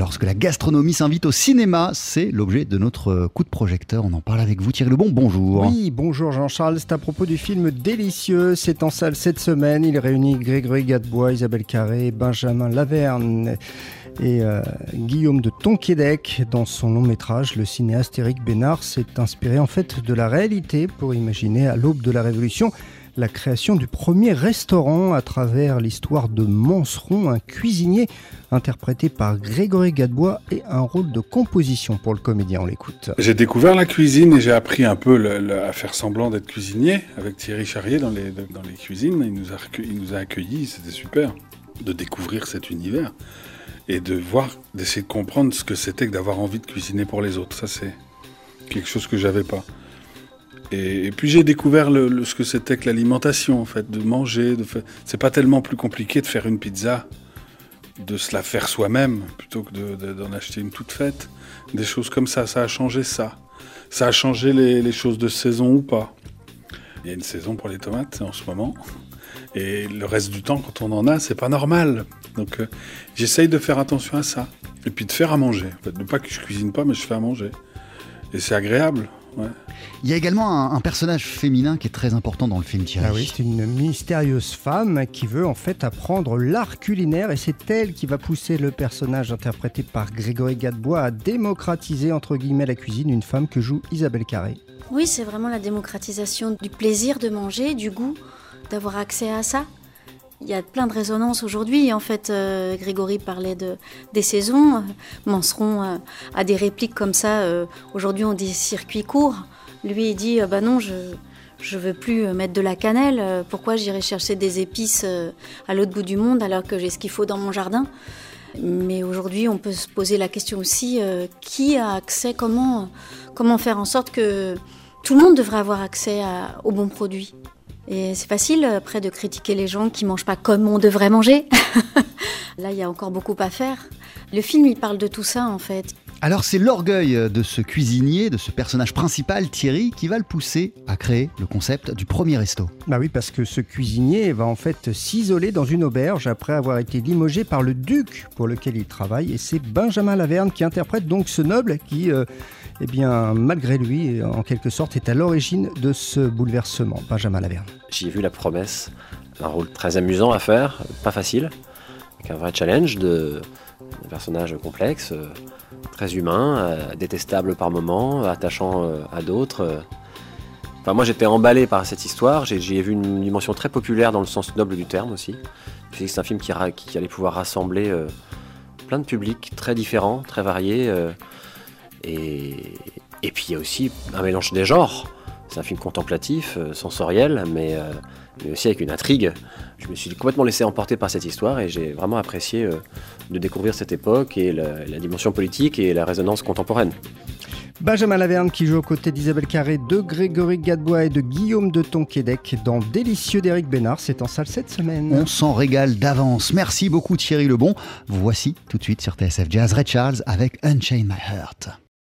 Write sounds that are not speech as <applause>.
lorsque la gastronomie s'invite au cinéma. C'est l'objet de notre coup de projecteur. On en parle avec vous, Thierry Lebon. Bonjour. Oui, bonjour Jean-Charles. C'est à propos du film Délicieux. C'est en salle cette semaine. Il réunit Grégory Gadebois, Isabelle Carré, Benjamin Laverne et euh, Guillaume de Tonquédec. Dans son long métrage, le cinéaste Éric Bénard s'est inspiré en fait de la réalité pour imaginer à l'aube de la Révolution la création du premier restaurant à travers l'histoire de Manseron, un cuisinier interprété par Grégory Gadebois et un rôle de composition pour le comédien. On l'écoute. J'ai découvert la cuisine et j'ai appris un peu à faire semblant d'être cuisinier avec Thierry Charrier dans les, cuisines. Il nous a, il nous a accueillis, c'était super de découvrir cet univers et de voir, d'essayer de comprendre ce que c'était que d'avoir envie de cuisiner pour les autres. Ça, c'est quelque chose que j'avais pas. Et, puis j'ai découvert ce que c'était que l'alimentation, en fait, de manger. De C'est pas tellement plus compliqué de faire une pizza, de se la faire soi-même, plutôt que d'en acheter une toute faite. Des choses comme ça, ça a changé ça. Ça a changé les, choses de saison ou pas. Il y a une saison pour les tomates en ce moment. Et le reste du temps, quand on en a, c'est pas normal. Donc euh, j'essaye de faire attention à ça. Et puis de faire à manger. En fait, pas que je cuisine pas, mais je fais à manger. Et c'est agréable. Il y a également un, personnage féminin qui est très important dans le film Thierry. Ah oui, c'est une mystérieuse femme qui veut en fait apprendre l'art culinaire et c'est elle qui va pousser le personnage interprété par Grégory Gadebois à démocratiser entre guillemets la cuisine, une femme que joue Isabelle Carré. Oui, c'est vraiment la démocratisation du plaisir de manger, du goût, d'avoir accès à ça. Il y a plein de résonances aujourd'hui. En fait, euh, Grégory parlait de, des saisons. Manseron euh, a des répliques comme ça. Euh, aujourd'hui, on dit circuit court. Lui, il dit Bah non, je je veux plus mettre de la cannelle. Pourquoi j'irai chercher des épices à l'autre bout du monde alors que j'ai ce qu'il faut dans mon jardin? Mais aujourd'hui, on peut se poser la question aussi qui a accès? Comment, comment faire en sorte que tout le monde devrait avoir accès aux bons produits et c'est facile après de critiquer les gens qui mangent pas comme on devrait manger. <laughs> Là, il y a encore beaucoup à faire. Le film, il parle de tout ça en fait. Alors c'est l'orgueil de ce cuisinier, de ce personnage principal, Thierry, qui va le pousser à créer le concept du premier resto. Bah oui, parce que ce cuisinier va en fait s'isoler dans une auberge après avoir été limogé par le duc pour lequel il travaille. Et c'est Benjamin Laverne qui interprète donc ce noble qui, euh, eh bien, malgré lui, en quelque sorte, est à l'origine de ce bouleversement. Benjamin Laverne. J'y ai vu la promesse, un rôle très amusant à faire, pas facile, avec un vrai challenge de, de personnage complexe. Euh, très humain, euh, détestable par moments, attachant euh, à d'autres. Enfin, moi j'étais emballé par cette histoire, j'y ai, vu une dimension très populaire dans le sens noble du terme aussi. C'est un film qui, allait pouvoir rassembler plein de publics très différents, très variés. et puis il y a aussi un mélange des genres. C'est un film contemplatif, sensoriel, mais, mais, aussi avec une intrigue. Je me suis complètement laissé emporter par cette histoire et j'ai vraiment apprécié de découvrir cette époque et la, dimension politique et la résonance contemporaine. Benjamin Laverne qui joue aux côtés d'Isabelle Carré, de Grégory Gadebois et de Guillaume de Tonquédec dans Délicieux d'Éric Bénard. C'est en salle cette semaine. On s'en régale d'avance. Merci beaucoup Thierry Lebon. Voici tout de suite sur TSF Jazz Red Charles avec Unchain My Heart.